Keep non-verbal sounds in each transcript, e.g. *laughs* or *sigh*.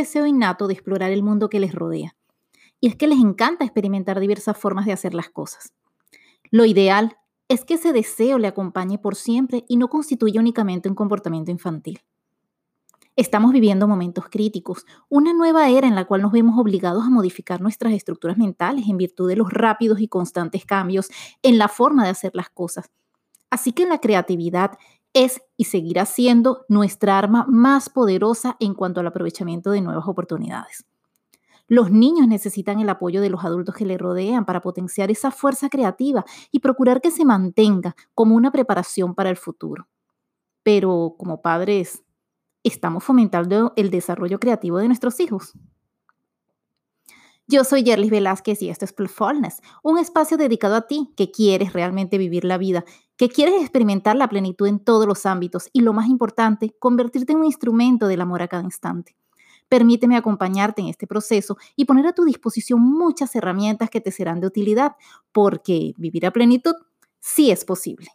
deseo innato de explorar el mundo que les rodea. Y es que les encanta experimentar diversas formas de hacer las cosas. Lo ideal es que ese deseo le acompañe por siempre y no constituya únicamente un comportamiento infantil. Estamos viviendo momentos críticos, una nueva era en la cual nos vemos obligados a modificar nuestras estructuras mentales en virtud de los rápidos y constantes cambios en la forma de hacer las cosas. Así que la creatividad es y seguirá siendo nuestra arma más poderosa en cuanto al aprovechamiento de nuevas oportunidades. Los niños necesitan el apoyo de los adultos que le rodean para potenciar esa fuerza creativa y procurar que se mantenga como una preparación para el futuro. Pero como padres, ¿estamos fomentando el desarrollo creativo de nuestros hijos? Yo soy Yerlis Velázquez y esto es Playfulness, un espacio dedicado a ti que quieres realmente vivir la vida, que quieres experimentar la plenitud en todos los ámbitos y lo más importante, convertirte en un instrumento del amor a cada instante. Permíteme acompañarte en este proceso y poner a tu disposición muchas herramientas que te serán de utilidad, porque vivir a plenitud sí es posible.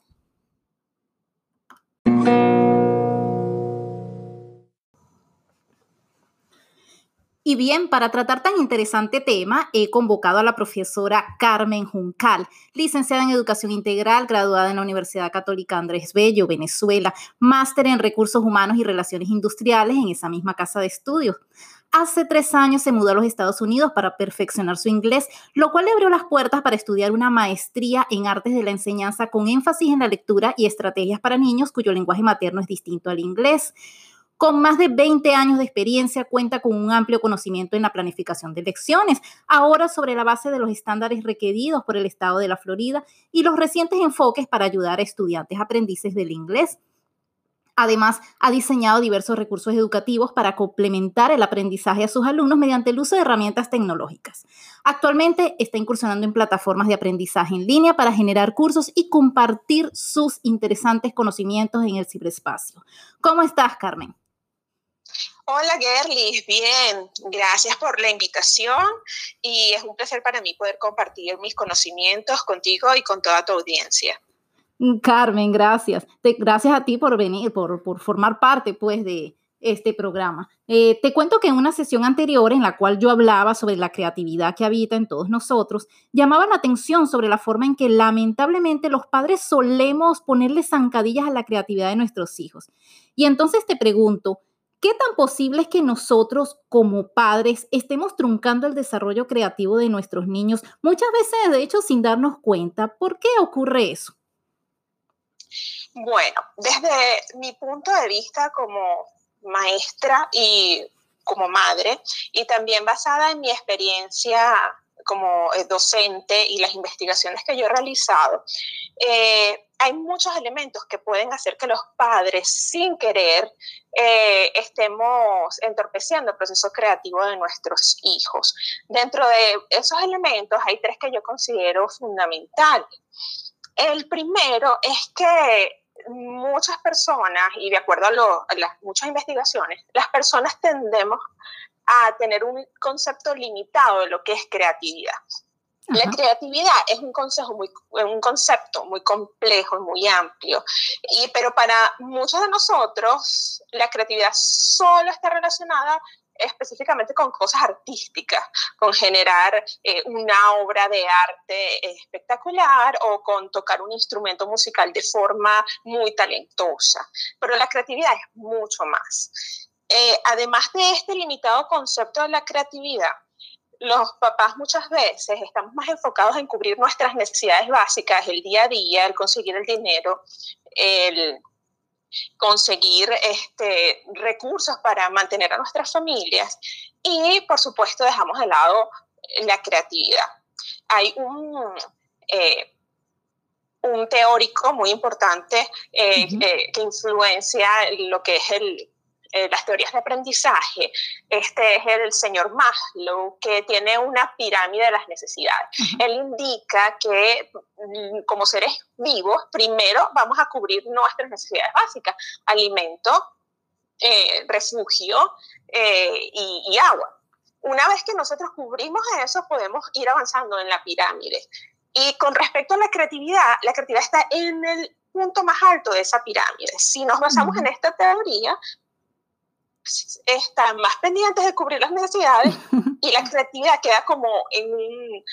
Y bien, para tratar tan interesante tema, he convocado a la profesora Carmen Juncal, licenciada en Educación Integral, graduada en la Universidad Católica Andrés Bello, Venezuela, máster en Recursos Humanos y Relaciones Industriales en esa misma casa de estudios. Hace tres años se mudó a los Estados Unidos para perfeccionar su inglés, lo cual le abrió las puertas para estudiar una maestría en artes de la enseñanza con énfasis en la lectura y estrategias para niños cuyo lenguaje materno es distinto al inglés. Con más de 20 años de experiencia, cuenta con un amplio conocimiento en la planificación de lecciones, ahora sobre la base de los estándares requeridos por el Estado de la Florida y los recientes enfoques para ayudar a estudiantes aprendices del inglés. Además, ha diseñado diversos recursos educativos para complementar el aprendizaje a sus alumnos mediante el uso de herramientas tecnológicas. Actualmente está incursionando en plataformas de aprendizaje en línea para generar cursos y compartir sus interesantes conocimientos en el ciberespacio. ¿Cómo estás, Carmen? Hola Gerly, bien, gracias por la invitación y es un placer para mí poder compartir mis conocimientos contigo y con toda tu audiencia. Carmen, gracias. gracias a ti por venir, por, formar parte pues de este programa. Eh, te cuento que en una sesión anterior en la cual yo hablaba sobre la creatividad que habita en todos nosotros, llamaba la atención sobre la forma en que lamentablemente los padres solemos ponerle zancadillas a la creatividad de nuestros hijos. Y entonces te pregunto, ¿Qué tan posible es que nosotros como padres estemos truncando el desarrollo creativo de nuestros niños, muchas veces de hecho sin darnos cuenta? ¿Por qué ocurre eso? Bueno, desde mi punto de vista como maestra y como madre, y también basada en mi experiencia como eh, docente y las investigaciones que yo he realizado, eh, hay muchos elementos que pueden hacer que los padres, sin querer, eh, estemos entorpeciendo el proceso creativo de nuestros hijos. Dentro de esos elementos hay tres que yo considero fundamentales. El primero es que muchas personas, y de acuerdo a, las muchas investigaciones, las personas tendemos a tener un concepto limitado de lo que es creatividad. La creatividad es un, consejo muy, un concepto muy complejo y muy amplio, y, pero para muchos de nosotros la creatividad solo está relacionada específicamente con cosas artísticas, con generar eh, una obra de arte espectacular o con tocar un instrumento musical de forma muy talentosa. Pero la creatividad es mucho más. Eh, además de este limitado concepto de la creatividad, los papás muchas veces estamos más enfocados en cubrir nuestras necesidades básicas, el día a día, el conseguir el dinero, el conseguir este, recursos para mantener a nuestras familias y por supuesto dejamos de lado la creatividad. Hay un, eh, un teórico muy importante eh, que influencia lo que es el, eh, las teorías de aprendizaje, este es el señor Maslow, que tiene una pirámide de las necesidades. Él indica que mm, como seres vivos, primero vamos a cubrir nuestras necesidades básicas, alimento, eh, refugio eh, y, y agua. Una vez que nosotros cubrimos eso, podemos ir avanzando en la pirámide. Y con respecto a la creatividad, la creatividad está en el punto más alto de esa pirámide. Si nos basamos en esta teoría, están más pendientes de cubrir las necesidades *laughs* y la creatividad queda como en un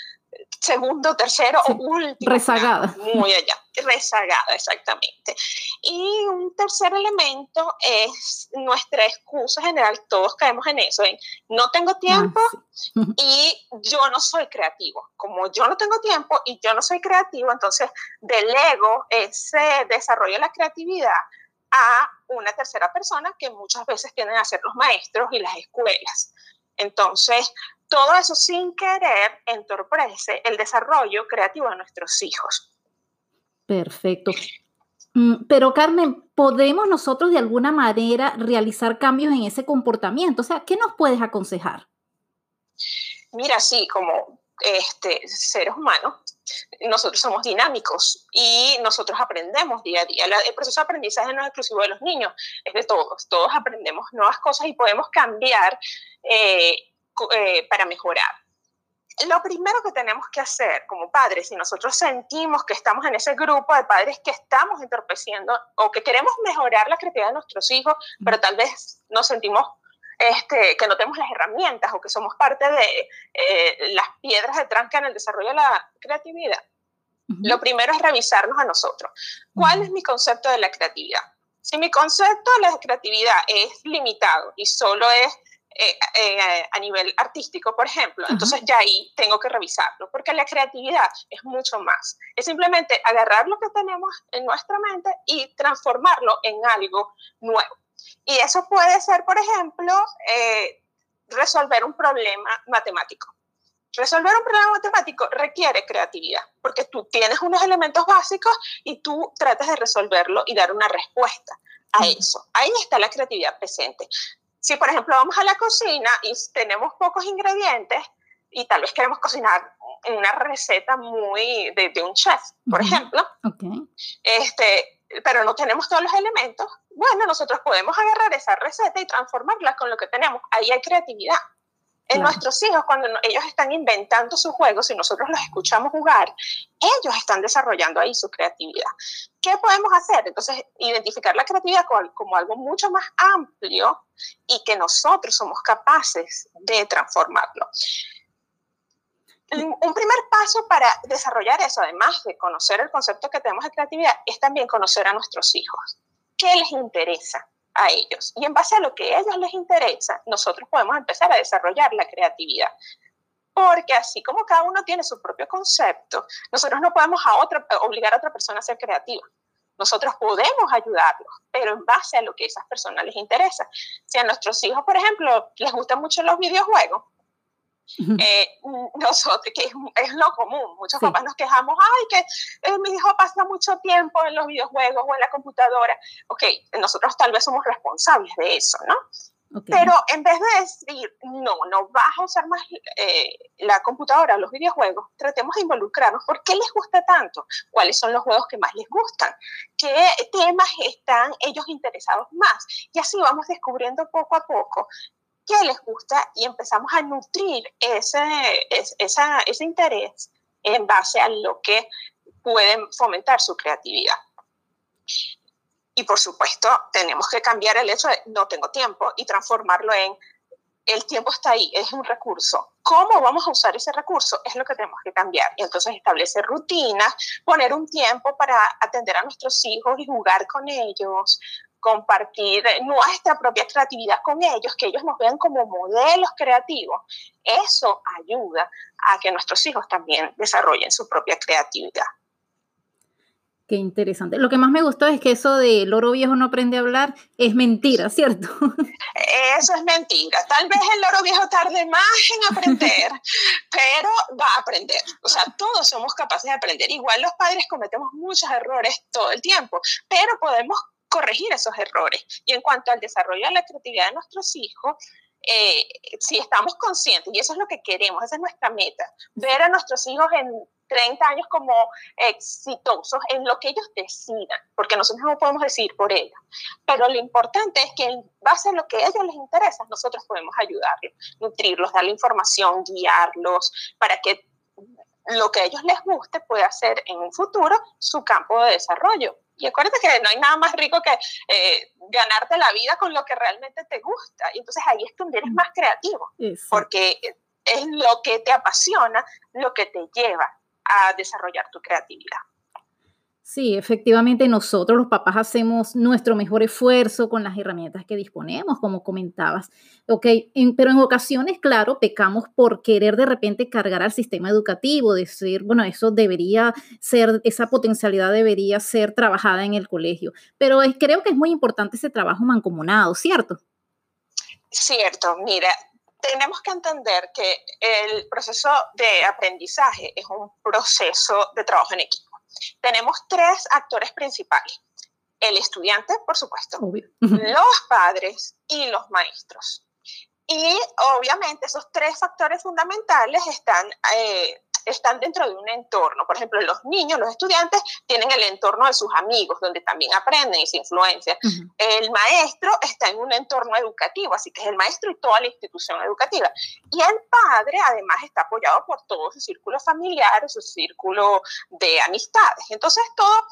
segundo, tercero o último. Rezagada. Muy allá, rezagada, exactamente. Y un tercer elemento es nuestra excusa general, todos caemos en eso, en no tengo tiempo ah, *laughs* y yo no soy creativo. Como yo no tengo tiempo y yo no soy creativo, entonces delego ese desarrollo de la creatividad a una tercera persona que muchas veces tienen a ser los maestros y las escuelas. Entonces, todo eso sin querer entorpece el desarrollo creativo de nuestros hijos. Perfecto. Mm, pero Carmen, ¿podemos nosotros de alguna manera realizar cambios en ese comportamiento? O sea, ¿qué nos puedes aconsejar? Mira, sí, como este, seres humanos, nosotros somos dinámicos y nosotros aprendemos día a día. El proceso de aprendizaje no es exclusivo de los niños, es de todos. Todos aprendemos nuevas cosas y podemos cambiar eh, eh, para mejorar. Lo primero que tenemos que hacer como padres, si nosotros sentimos que estamos en ese grupo de padres que estamos entorpeciendo o que queremos mejorar la creatividad de nuestros hijos, pero tal vez nos sentimos este, que no tenemos las herramientas o que somos parte de eh, las piedras de tranca en el desarrollo de la creatividad, lo primero es revisarnos a nosotros. ¿Cuál es mi concepto de la creatividad? Si mi concepto de la creatividad es limitado y solo es eh, eh, a nivel artístico, por ejemplo, entonces ya ahí tengo que revisarlo, porque la creatividad es mucho más. Es simplemente agarrar lo que tenemos en nuestra mente y transformarlo en algo nuevo. Y eso puede ser, por ejemplo, eh, resolver un problema matemático. Resolver un problema matemático requiere creatividad, porque tú tienes unos elementos básicos y tú tratas de resolverlo y dar una respuesta a eso. Ahí está la creatividad presente. Si, por ejemplo, vamos a la cocina y tenemos pocos ingredientes y tal vez queremos cocinar una receta muy de, un chef, por ejemplo, este, pero no tenemos todos los elementos, bueno, nosotros podemos agarrar esa receta y transformarla con lo que tenemos. Ahí hay creatividad. En nuestros hijos, cuando ellos están inventando sus juegos y nosotros los escuchamos jugar, ellos están desarrollando ahí su creatividad. ¿Qué podemos hacer? Entonces, identificar la creatividad como, como algo mucho más amplio y que nosotros somos capaces de transformarlo. Un primer paso para desarrollar eso, además de conocer el concepto que tenemos de creatividad, es también conocer a nuestros hijos. ¿Qué les interesa? a ellos. Y en base a lo que a ellos les interesa, nosotros podemos empezar a desarrollar la creatividad. Porque así como cada uno tiene su propio concepto, nosotros no podemos a otra, obligar a otra persona a ser creativa. Nosotros podemos ayudarlos, pero en base a lo que a esas personas les interesa. Si a nuestros hijos, por ejemplo, les gustan mucho los videojuegos, eh, nosotros, que es, lo común, muchos papás nos quejamos, ay, que eh, mi hijo pasa mucho tiempo en los videojuegos o en la computadora. Ok, nosotros tal vez somos responsables de eso, ¿no? Pero en vez de decir, no, no vas a usar más eh, la computadora, los videojuegos, tratemos de involucrarnos. ¿Por qué les gusta tanto? ¿Cuáles son los juegos que más les gustan? ¿Qué temas están ellos interesados más? Y así vamos descubriendo poco a poco qué les gusta y empezamos a nutrir ese, ese interés en base a lo que pueden fomentar su creatividad. Y por supuesto, tenemos que cambiar el hecho de no tengo tiempo y transformarlo en el tiempo está ahí, es un recurso. ¿Cómo vamos a usar ese recurso? Es lo que tenemos que cambiar. Y entonces establecer rutinas, poner un tiempo para atender a nuestros hijos y jugar con ellos, compartir nuestra propia creatividad con ellos, que ellos nos vean como modelos creativos, eso ayuda a que nuestros hijos también desarrollen su propia creatividad. Qué interesante. Lo que más me gustó es que eso de loro viejo no aprende a hablar es mentira, ¿cierto? *laughs* Eso es mentira. Tal vez el loro viejo tarde más en aprender, *laughs* pero va a aprender. O sea, todos somos capaces de aprender. Igual los padres cometemos muchos errores todo el tiempo, pero podemos corregir esos errores. Y en cuanto al desarrollo de la creatividad de nuestros hijos, eh, si estamos conscientes, y eso es lo que queremos, esa es nuestra meta, ver a nuestros hijos en 30 años como exitosos en lo que ellos decidan, porque nosotros no podemos decir por ellos. Pero lo importante es que en base a lo que a ellos les interesa, nosotros podemos ayudarlos, nutrirlos, darle información, guiarlos, para que lo que a ellos les guste pueda ser en un futuro su campo de desarrollo. Y acuérdate que no hay nada más rico que eh, ganarte la vida con lo que realmente te gusta. Y entonces ahí es donde eres mm. más creativo, porque es lo que te apasiona, lo que te lleva a desarrollar tu creatividad. Sí, efectivamente nosotros los papás hacemos nuestro mejor esfuerzo con las herramientas que disponemos, como comentabas. Ok, pero en ocasiones, claro, pecamos por querer de repente cargar al sistema educativo, decir, bueno, eso debería ser, esa potencialidad debería ser trabajada en el colegio. Pero creo que es muy importante ese trabajo mancomunado, ¿cierto? Cierto, mira, tenemos que entender que el proceso de aprendizaje es un proceso de trabajo en equipo tenemos tres actores principales. El estudiante, por supuesto, los padres y los maestros. Y obviamente esos tres factores fundamentales están eh, están dentro de un entorno. Por ejemplo, los niños, los estudiantes, tienen el entorno de sus amigos, donde también aprenden y se influencian. El maestro está en un entorno educativo, así que es el maestro y toda la institución educativa. Y el padre, además, está apoyado por todo su círculo familiar, su círculo de amistades. Entonces, todos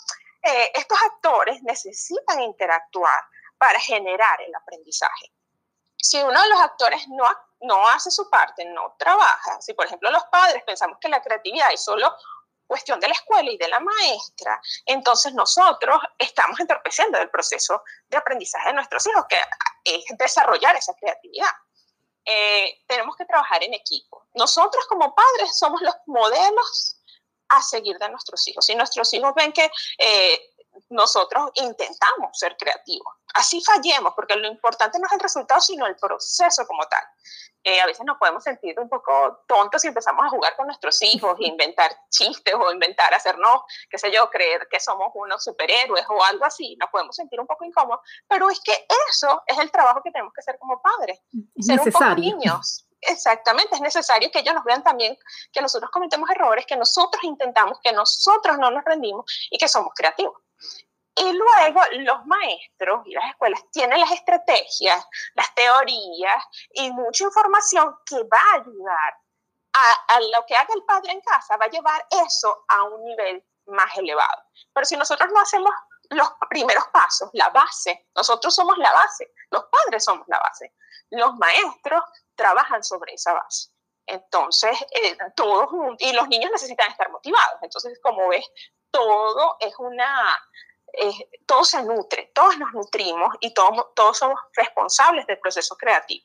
eh, estos actores necesitan interactuar para generar el aprendizaje. Si uno de los actores no no hace su parte, no trabaja, si por ejemplo los padres pensamos que la creatividad es solo cuestión de la escuela y de la maestra, entonces nosotros estamos entorpeciendo el proceso de aprendizaje de nuestros hijos, que es desarrollar esa creatividad. Eh, tenemos que trabajar en equipo. Nosotros como padres somos los modelos a seguir de nuestros hijos. Si nuestros hijos ven que eh, nosotros intentamos ser creativos, así fallemos, porque lo importante no es el resultado, sino el proceso como tal. Eh, a veces nos podemos sentir un poco tontos si empezamos a jugar con nuestros *laughs* hijos, inventar chistes o inventar, hacernos, qué sé yo, creer que somos unos superhéroes o algo así. Nos podemos sentir un poco incómodos, pero es que eso es el trabajo que tenemos que hacer como padres. ser necesario. un poco niños. Exactamente, es necesario que ellos nos vean también que nosotros cometemos errores, que nosotros intentamos, que nosotros no nos rendimos y que somos creativos. Y luego los maestros y las escuelas tienen las estrategias, las teorías y mucha información que va a ayudar a, lo que haga el padre en casa, va a llevar eso a un nivel más elevado. Pero si nosotros no hacemos los primeros pasos, la base, nosotros somos la base, los padres somos la base, los maestros trabajan sobre esa base. Entonces, eh, todos, y los niños necesitan estar motivados. Entonces, como ves, todo es una, todo se nutre, todos nos nutrimos y todos, todos somos responsables del proceso creativo.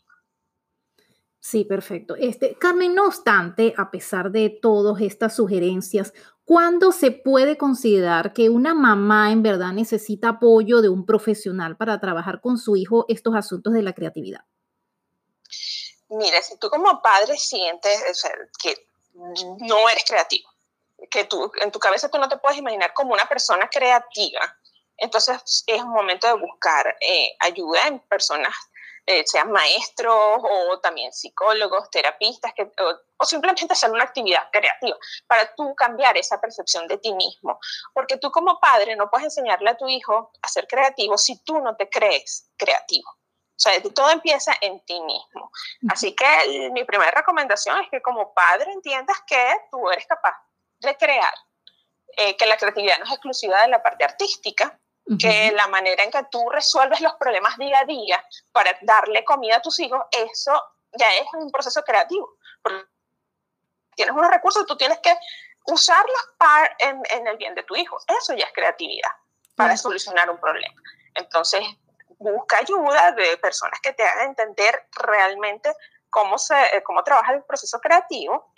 Sí, perfecto. Este, Carmen, no obstante, a pesar de todas estas sugerencias, ¿cuándo se puede considerar que una mamá en verdad necesita apoyo de un profesional para trabajar con su hijo estos asuntos de la creatividad? Mira, si tú como padre sientes que no eres creativo, que tú, en tu cabeza tú no te puedes imaginar como una persona creativa, entonces es un momento de buscar eh, ayuda en personas, eh, sean maestros o también psicólogos, terapistas, que, o, simplemente hacer una actividad creativa para tú cambiar esa percepción de ti mismo. Porque tú como padre no puedes enseñarle a tu hijo a ser creativo si tú no te crees creativo. O sea, todo empieza en ti mismo. Así que mi primera recomendación es que como padre entiendas que tú eres capaz de crear, eh, que la creatividad no es exclusiva de la parte artística, que la manera en que tú resuelves los problemas día a día para darle comida a tus hijos, eso ya es un proceso creativo. tienes unos recursos, tú tienes que usarlos para, en, en, el bien de tu hijo. Eso ya es creatividad para solucionar un problema. Entonces, busca ayuda de personas que te hagan entender realmente cómo, se, cómo trabaja el proceso creativo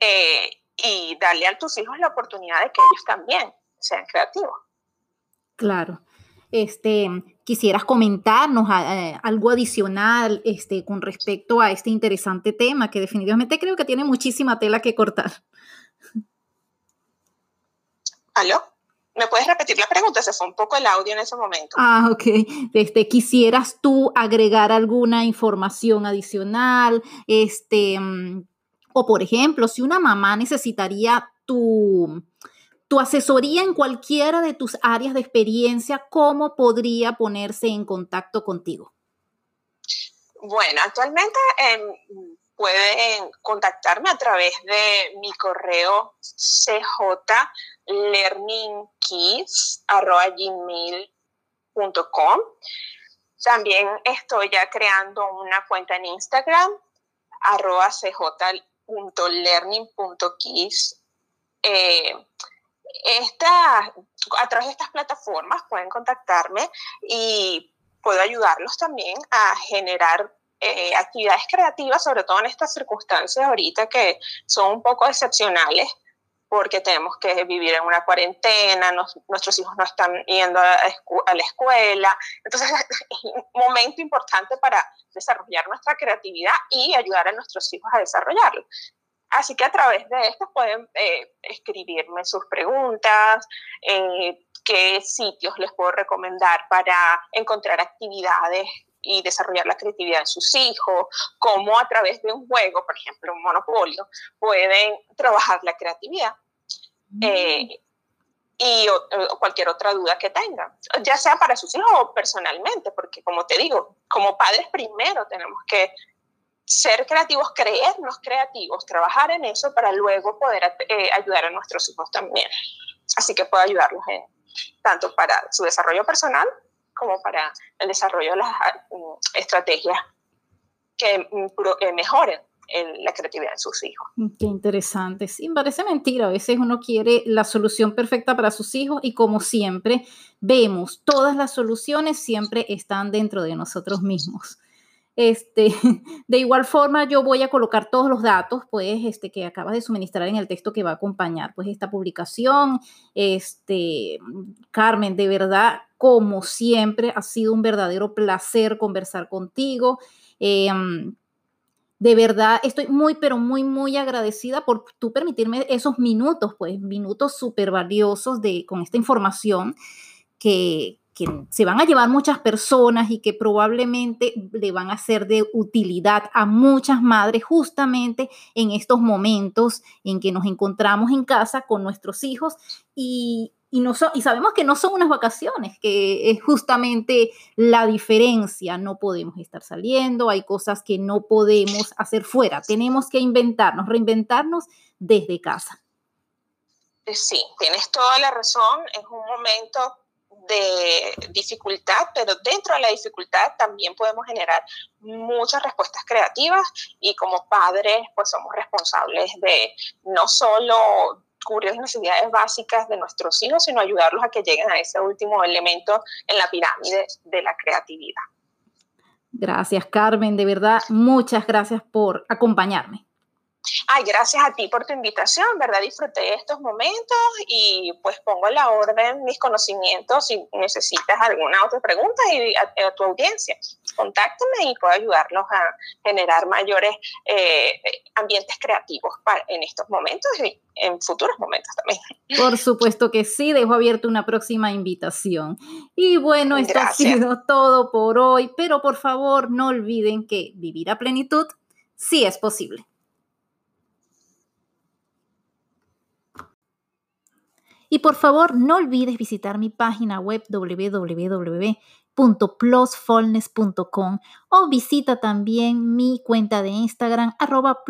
eh, y darle a tus hijos la oportunidad de que ellos también sean creativos. Claro. Este, quisieras comentarnos eh, algo adicional este, con respecto a este interesante tema que definitivamente creo que tiene muchísima tela que cortar. ¿Aló? ¿Me puedes repetir la pregunta? Se fue un poco el audio en ese momento. Ah, ok. Este, ¿Quisieras tú agregar alguna información adicional? Este, mm, o por ejemplo, si una mamá necesitaría tu, tu asesoría en cualquiera de tus áreas de experiencia, ¿cómo podría ponerse en contacto contigo? Bueno, actualmente em, pueden contactarme a través de mi correo www.cjlearning.com. También estoy ya creando una cuenta en Instagram, arroba cj.learning.kids. Eh, esta, a través de estas plataformas pueden contactarme y puedo ayudarlos también a generar eh, actividades creativas, sobre todo en estas circunstancias ahorita que son un poco excepcionales porque tenemos que vivir en una cuarentena, nuestros hijos no están yendo a, a, la escuela. Entonces *laughs* es un momento importante para desarrollar nuestra creatividad y ayudar a nuestros hijos a desarrollarlo. Así que a través de esto pueden eh, escribirme sus preguntas, eh, qué sitios les puedo recomendar para encontrar actividades y desarrollar la creatividad en sus hijos, cómo a través de un juego, por ejemplo, un monopolio, pueden trabajar la creatividad. Eh, y cualquier otra duda que tengan, ya sea para sus hijos o personalmente, porque como te digo, como padres primero tenemos que ser creativos, creernos creativos, trabajar en eso para luego poder eh, ayudar a nuestros hijos también. Así que puedo ayudarlos tanto para su desarrollo personal como para el desarrollo de las mm, estrategias que, mm, mejoren la creatividad de sus hijos. Mm, qué interesante. Sí, parece mentira. A veces uno quiere la solución perfecta para sus hijos y como siempre vemos, todas las soluciones siempre están dentro de nosotros mismos. Este, *laughs* de igual forma, yo voy a colocar todos los datos, pues, este, que acabas de suministrar en el texto que va a acompañar, pues, esta publicación. Este, Carmen, de verdad, como siempre, ha sido un verdadero placer conversar contigo. Em, de verdad, estoy muy, pero muy, muy agradecida por tú permitirme esos minutos, pues, minutos súper valiosos de, con esta información que, que se van a llevar muchas personas y que probablemente le van a ser de utilidad a muchas madres justamente en estos momentos en que nos encontramos en casa con nuestros hijos y, y, no y sabemos que no son unas vacaciones, que es justamente la diferencia. No podemos estar saliendo, hay cosas que no podemos hacer fuera, tenemos que inventarnos, reinventarnos desde casa. Sí, tienes toda la razón, es un momento de dificultad, pero dentro de la dificultad también podemos generar muchas respuestas creativas y como padres pues somos responsables de no solo cubrir las necesidades básicas de nuestros hijos, sino ayudarlos a que lleguen a ese último elemento en la pirámide de la creatividad. Gracias, Carmen. De verdad, muchas gracias por acompañarme. Ay, gracias a ti por tu invitación, ¿verdad? Disfruté estos momentos y pues pongo a la orden mis conocimientos si necesitas alguna otra pregunta y a, tu audiencia. Contáctame y puedo ayudarlos a generar mayores eh, ambientes creativos en estos momentos y en futuros momentos también. Por supuesto que sí, dejo abierta una próxima invitación. Y bueno, esto ha sido todo por hoy, pero por favor no olviden que vivir a plenitud sí es posible. Y por favor, no olvides visitar mi página web www.plusfulness.com o visita también mi cuenta de Instagram arroba.